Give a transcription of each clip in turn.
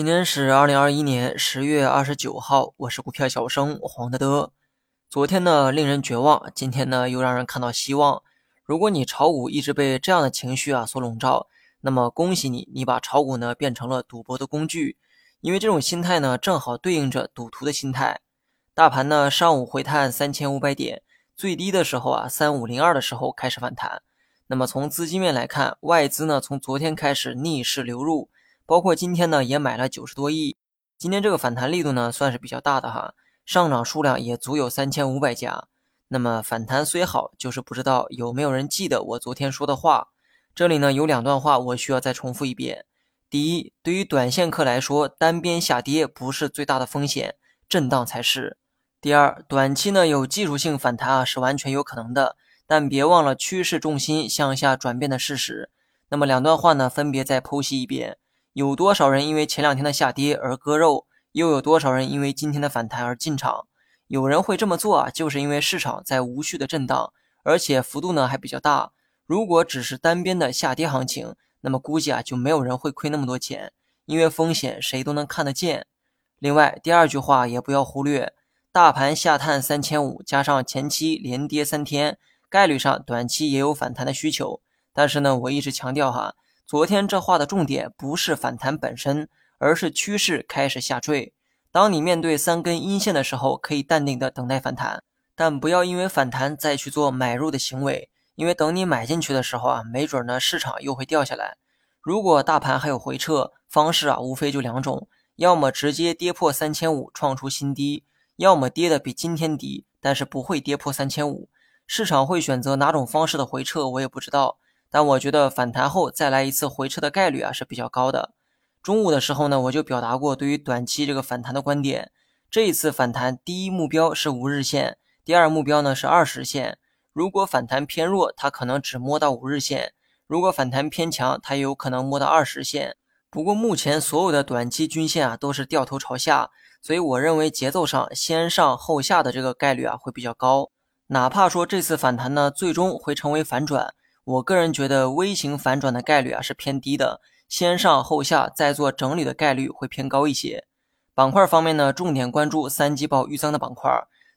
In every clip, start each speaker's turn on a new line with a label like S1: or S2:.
S1: 今天是二零二一年十月二十九号，我是股票小生黄德德。昨天呢令人绝望，今天呢又让人看到希望。如果你炒股一直被这样的情绪啊所笼罩，那么恭喜你，你把炒股呢变成了赌博的工具。因为这种心态呢正好对应着赌徒的心态。大盘呢上午回探三千五百点，最低的时候啊三五零二的时候开始反弹。那么从资金面来看，外资呢从昨天开始逆势流入。包括今天呢，也买了九十多亿。今天这个反弹力度呢，算是比较大的哈，上涨数量也足有三千五百家。那么反弹虽好，就是不知道有没有人记得我昨天说的话。这里呢有两段话，我需要再重复一遍。第一，对于短线客来说，单边下跌不是最大的风险，震荡才是。第二，短期呢有技术性反弹啊，是完全有可能的，但别忘了趋势重心向下转变的事实。那么两段话呢，分别再剖析一遍。有多少人因为前两天的下跌而割肉？又有多少人因为今天的反弹而进场？有人会这么做啊，就是因为市场在无序的震荡，而且幅度呢还比较大。如果只是单边的下跌行情，那么估计啊就没有人会亏那么多钱，因为风险谁都能看得见。另外，第二句话也不要忽略，大盘下探三千五，加上前期连跌三天，概率上短期也有反弹的需求。但是呢，我一直强调哈。昨天这话的重点不是反弹本身，而是趋势开始下坠。当你面对三根阴线的时候，可以淡定的等待反弹，但不要因为反弹再去做买入的行为，因为等你买进去的时候啊，没准呢市场又会掉下来。如果大盘还有回撤方式啊，无非就两种：要么直接跌破三千五创出新低，要么跌的比今天低，但是不会跌破三千五。市场会选择哪种方式的回撤，我也不知道。但我觉得反弹后再来一次回撤的概率啊是比较高的。中午的时候呢，我就表达过对于短期这个反弹的观点。这一次反弹，第一目标是五日线，第二目标呢是二十线。如果反弹偏弱，它可能只摸到五日线；如果反弹偏强，它也有可能摸到二十线。不过目前所有的短期均线啊都是掉头朝下，所以我认为节奏上先上后下的这个概率啊会比较高。哪怕说这次反弹呢最终会成为反转。我个人觉得微型反转的概率啊是偏低的，先上后下再做整理的概率会偏高一些。板块方面呢，重点关注三季报预增的板块，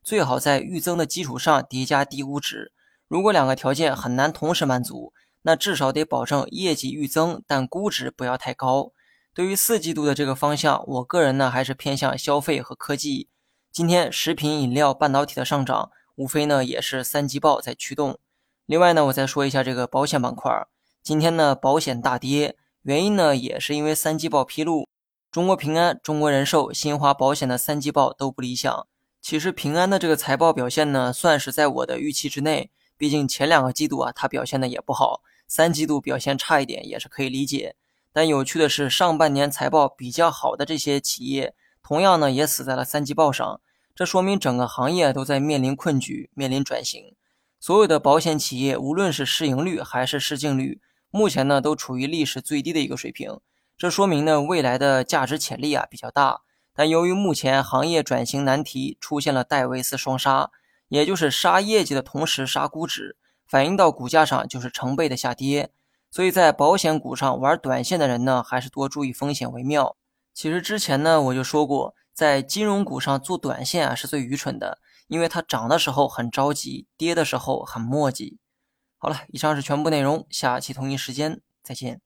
S1: 最好在预增的基础上叠加低估值。如果两个条件很难同时满足，那至少得保证业绩预增，但估值不要太高。对于四季度的这个方向，我个人呢还是偏向消费和科技。今天食品饮料、半导体的上涨，无非呢也是三季报在驱动。另外呢，我再说一下这个保险板块。今天呢，保险大跌，原因呢也是因为三季报披露，中国平安、中国人寿、新华保险的三季报都不理想。其实平安的这个财报表现呢，算是在我的预期之内。毕竟前两个季度啊，它表现的也不好，三季度表现差一点也是可以理解。但有趣的是，上半年财报比较好的这些企业，同样呢也死在了三季报上。这说明整个行业都在面临困局，面临转型。所有的保险企业，无论是市盈率还是市净率，目前呢都处于历史最低的一个水平。这说明呢未来的价值潜力啊比较大。但由于目前行业转型难题出现了戴维斯双杀，也就是杀业绩的同时杀估值，反映到股价上就是成倍的下跌。所以在保险股上玩短线的人呢，还是多注意风险为妙。其实之前呢我就说过，在金融股上做短线啊是最愚蠢的。因为它涨的时候很着急，跌的时候很磨叽。好了，以上是全部内容，下期同一时间再见。